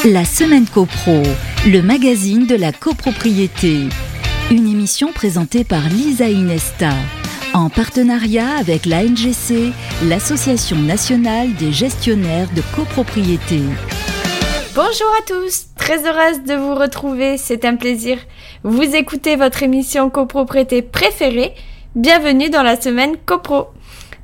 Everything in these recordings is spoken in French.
La semaine CoPro, le magazine de la copropriété. Une émission présentée par Lisa Inesta, en partenariat avec l'ANGC, l'Association nationale des gestionnaires de copropriété. Bonjour à tous, très heureuse de vous retrouver, c'est un plaisir. Vous écoutez votre émission copropriété préférée. Bienvenue dans la semaine copro.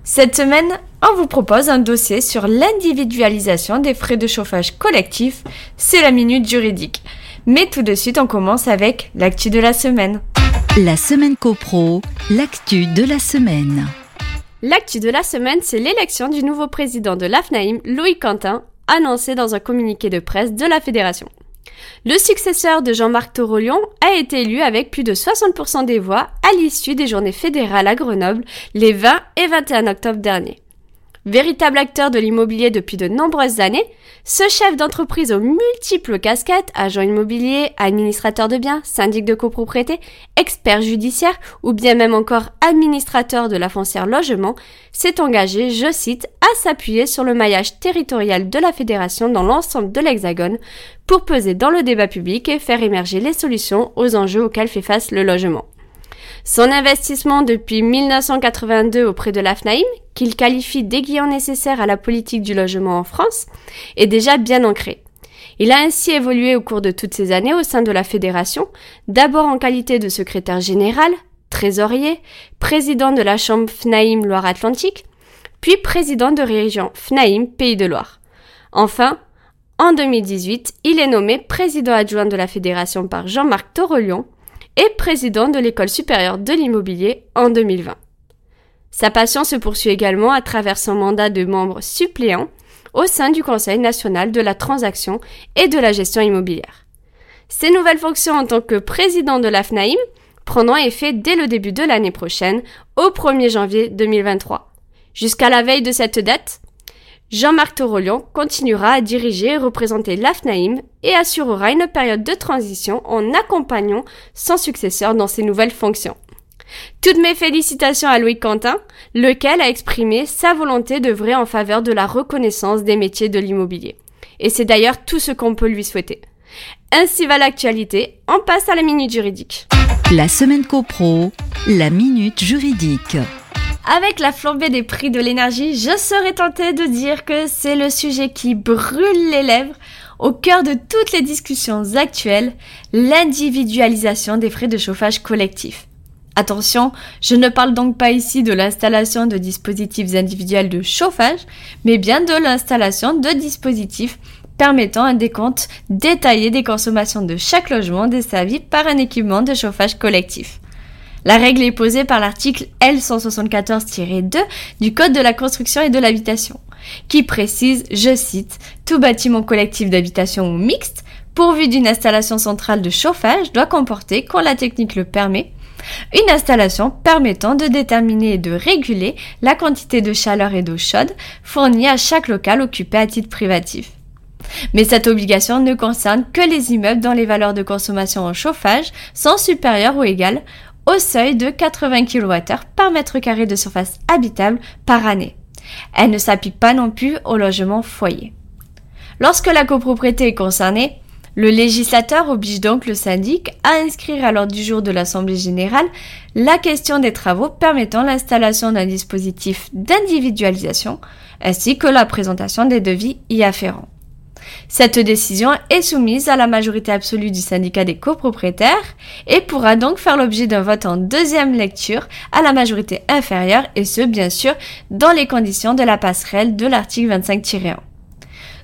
Cette semaine, on vous propose un dossier sur l'individualisation des frais de chauffage collectif. C'est la minute juridique. Mais tout de suite, on commence avec l'actu de la semaine. La semaine copro, l'actu de la semaine. L'actu de la semaine, c'est l'élection du nouveau président de l'AFNAIM, Louis Quentin, annoncé dans un communiqué de presse de la fédération. Le successeur de Jean-Marc Torolion a été élu avec plus de 60% des voix à l'issue des journées fédérales à Grenoble les 20 et 21 octobre dernier. Véritable acteur de l'immobilier depuis de nombreuses années, ce chef d'entreprise aux multiples casquettes, agent immobilier, administrateur de biens, syndic de copropriété, expert judiciaire ou bien même encore administrateur de la foncière logement, s'est engagé, je cite, à s'appuyer sur le maillage territorial de la fédération dans l'ensemble de l'Hexagone pour peser dans le débat public et faire émerger les solutions aux enjeux auxquels fait face le logement. Son investissement depuis 1982 auprès de l'AFNAIM, qu'il qualifie d'aiguillant nécessaire à la politique du logement en France, est déjà bien ancré. Il a ainsi évolué au cours de toutes ces années au sein de la fédération, d'abord en qualité de secrétaire général, trésorier, président de la chambre FNAIM Loire-Atlantique, puis président de région FNAIM Pays de Loire. Enfin, en 2018, il est nommé président adjoint de la fédération par Jean-Marc Torelion, et président de l'École supérieure de l'immobilier en 2020. Sa passion se poursuit également à travers son mandat de membre suppléant au sein du Conseil national de la transaction et de la gestion immobilière. Ses nouvelles fonctions en tant que président de l'AFNAIM prendront effet dès le début de l'année prochaine, au 1er janvier 2023. Jusqu'à la veille de cette date, Jean-Marc Torolion continuera à diriger et représenter l'AFNAIM et assurera une période de transition en accompagnant son successeur dans ses nouvelles fonctions. Toutes mes félicitations à Louis Quentin, lequel a exprimé sa volonté d'œuvrer en faveur de la reconnaissance des métiers de l'immobilier. Et c'est d'ailleurs tout ce qu'on peut lui souhaiter. Ainsi va l'actualité, on passe à la minute juridique. La semaine copro, la minute juridique. Avec la flambée des prix de l'énergie, je serais tentée de dire que c'est le sujet qui brûle les lèvres au cœur de toutes les discussions actuelles, l'individualisation des frais de chauffage collectifs. Attention, je ne parle donc pas ici de l'installation de dispositifs individuels de chauffage, mais bien de l'installation de dispositifs permettant un décompte détaillé des consommations de chaque logement desservi par un équipement de chauffage collectif. La règle est posée par l'article L174-2 du Code de la construction et de l'habitation, qui précise, je cite, tout bâtiment collectif d'habitation ou mixte, pourvu d'une installation centrale de chauffage, doit comporter, quand la technique le permet, une installation permettant de déterminer et de réguler la quantité de chaleur et d'eau chaude fournie à chaque local occupé à titre privatif. Mais cette obligation ne concerne que les immeubles dont les valeurs de consommation en chauffage sont supérieures ou égales au seuil de 80 kWh par mètre carré de surface habitable par année. Elle ne s'applique pas non plus au logement foyer. Lorsque la copropriété est concernée, le législateur oblige donc le syndic à inscrire à l'ordre du jour de l'Assemblée générale la question des travaux permettant l'installation d'un dispositif d'individualisation ainsi que la présentation des devis y afférents. Cette décision est soumise à la majorité absolue du syndicat des copropriétaires et pourra donc faire l'objet d'un vote en deuxième lecture à la majorité inférieure et ce, bien sûr, dans les conditions de la passerelle de l'article 25-1.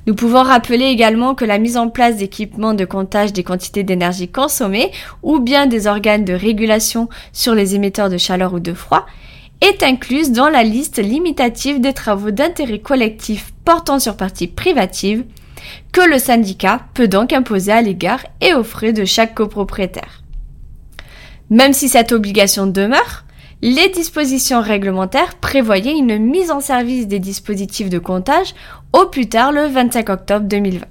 Nous pouvons rappeler également que la mise en place d'équipements de comptage des quantités d'énergie consommées ou bien des organes de régulation sur les émetteurs de chaleur ou de froid est incluse dans la liste limitative des travaux d'intérêt collectif portant sur partie privative que le syndicat peut donc imposer à l'égard et aux frais de chaque copropriétaire. Même si cette obligation demeure, les dispositions réglementaires prévoyaient une mise en service des dispositifs de comptage au plus tard le 25 octobre 2020.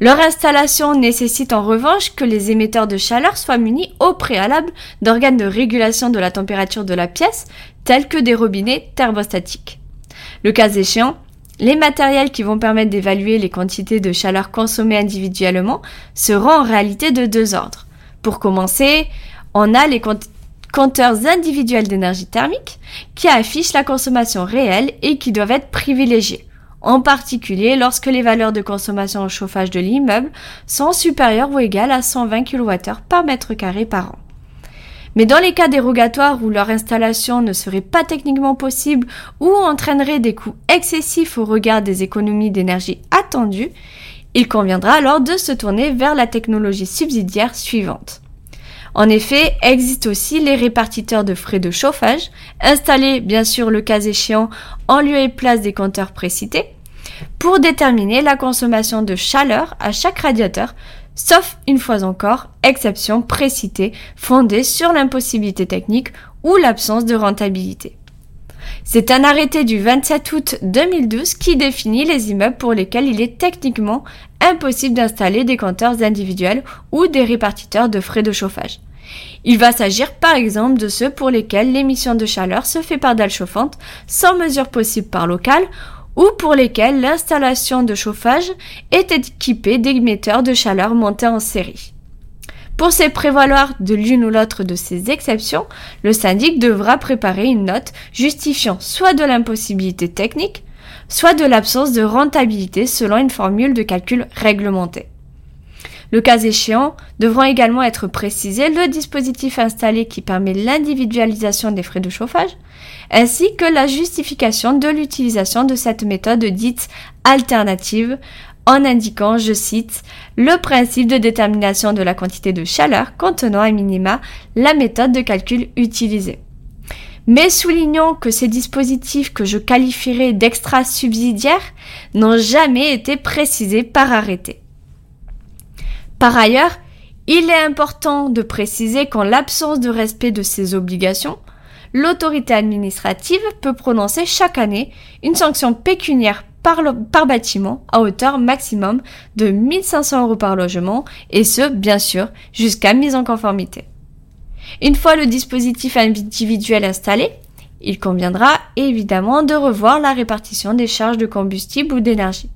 Leur installation nécessite en revanche que les émetteurs de chaleur soient munis au préalable d'organes de régulation de la température de la pièce, tels que des robinets thermostatiques. Le cas échéant, Les matériels qui vont permettre d'évaluer les quantités de chaleur consommées individuellement seront en réalité de deux ordres. Pour commencer, on a les compteurs individuels d'énergie thermique qui affichent la consommation réelle et qui doivent être privilégiés, en particulier lorsque les valeurs de consommation au chauffage de l'immeuble sont supérieures ou égales à 120 kWh par mètre carré par an. Mais dans les cas dérogatoires où leur installation ne serait pas techniquement possible ou entraînerait des coûts excessifs au regard des économies d'énergie attendues, il conviendra alors de se tourner vers la technologie subsidiaire suivante. En effet, existent aussi les répartiteurs de frais de chauffage, installés bien sûr le cas échéant en lieu et place des compteurs précités, pour déterminer la consommation de chaleur à chaque radiateur, sauf une fois encore, exception précitée fondée sur l'impossibilité technique ou l'absence de rentabilité. C'est un arrêté du 27 août 2012 qui définit les immeubles pour lesquels il est techniquement impossible d'installer des compteurs individuels ou des répartiteurs de frais de chauffage. Il va s'agir par exemple de ceux pour lesquels l'émission de chaleur se fait par dalle chauffante sans mesure possible par local ou pour lesquels l'installation de chauffage est équipée d'émetteurs de chaleur montés en série. Pour se prévaloir de l'une ou l'autre de ces exceptions, le syndic devra préparer une note justifiant soit de l'impossibilité technique, soit de l'absence de rentabilité selon une formule de calcul réglementée. Le cas échéant, devront également être précisés le dispositif installé qui permet l'individualisation des frais de chauffage, ainsi que la justification de l'utilisation de cette méthode dite alternative en indiquant, je cite, le principe de détermination de la quantité de chaleur contenant à minima la méthode de calcul utilisée. Mais soulignons que ces dispositifs que je qualifierais d'extra-subsidiaires n'ont jamais été précisés par arrêté. Par ailleurs, il est important de préciser qu'en l'absence de respect de ces obligations, l'autorité administrative peut prononcer chaque année une sanction pécuniaire par, bâtiment à hauteur maximum de 1500 euros par logement et ce, bien sûr, jusqu'à mise en conformité. Une fois le dispositif individuel installé, il conviendra évidemment de revoir la répartition des charges de combustible ou d'énergie.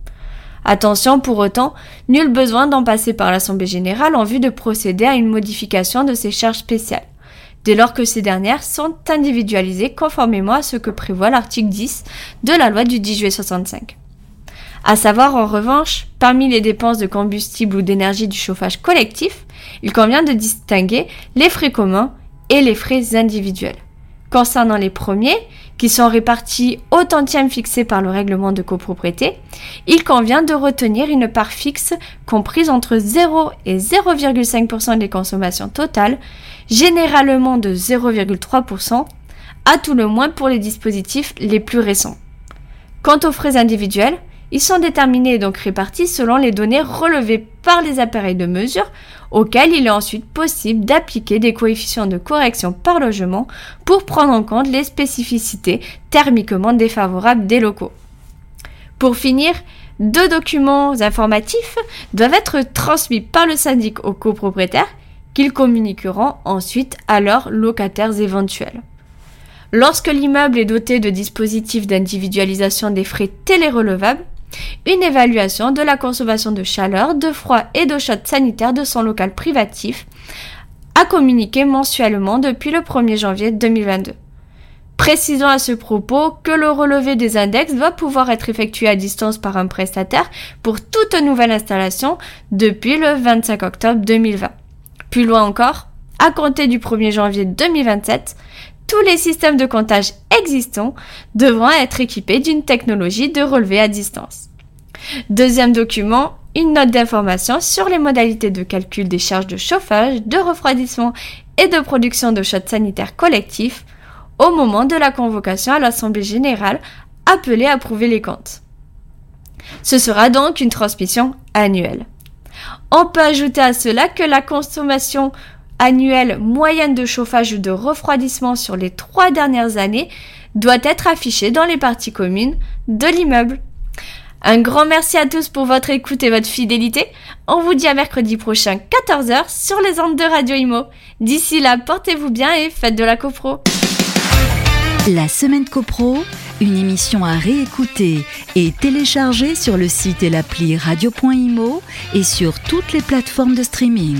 Attention pour autant, nul besoin d'en passer par l'Assemblée générale en vue de procéder à une modification de ces charges spéciales, dès lors que ces dernières sont individualisées conformément à ce que prévoit l'article 10 de la loi du 10 juillet 65. À savoir en revanche, parmi les dépenses de combustible ou d'énergie du chauffage collectif, il convient de distinguer les frais communs et les frais individuels. Concernant les premiers, qui sont répartis au tantième fixé par le règlement de copropriété, il convient de retenir une part fixe comprise entre 0 et 0,5% des consommations totales, généralement de 0,3%, à tout le moins pour les dispositifs les plus récents. Quant aux frais individuels, ils sont déterminés et donc répartis selon les données relevées par les appareils de mesure auxquels il est ensuite possible d'appliquer des coefficients de correction par logement pour prendre en compte les spécificités thermiquement défavorables des locaux. Pour finir, deux documents informatifs doivent être transmis par le syndic aux copropriétaires qu'ils communiqueront ensuite à leurs locataires éventuels. Lorsque l'immeuble est doté de dispositifs d'individualisation des frais télérelevables, une évaluation de la consommation de chaleur, de froid et d'eau chaude sanitaire de son local privatif a communiqué mensuellement depuis le 1er janvier 2022. Précisons à ce propos que le relevé des index va pouvoir être effectué à distance par un prestataire pour toute nouvelle installation depuis le 25 octobre 2020. Plus loin encore, à compter du 1er janvier 2027, tous les systèmes de comptage existants devront être équipés d'une technologie de relevé à distance. Deuxième document, une note d'information sur les modalités de calcul des charges de chauffage, de refroidissement et de production de chaude sanitaire collectif au moment de la convocation à l'Assemblée générale appelée à prouver les comptes. Ce sera donc une transmission annuelle. On peut ajouter à cela que la consommation annuelle moyenne de chauffage ou de refroidissement sur les trois dernières années doit être affichée dans les parties communes de l'immeuble. Un grand merci à tous pour votre écoute et votre fidélité. On vous dit à mercredi prochain 14h sur les ondes de Radio Imo. D'ici là, portez-vous bien et faites de la copro. La semaine copro Une émission à réécouter et télécharger sur le site et l'appli radio.imo et sur toutes les plateformes de streaming.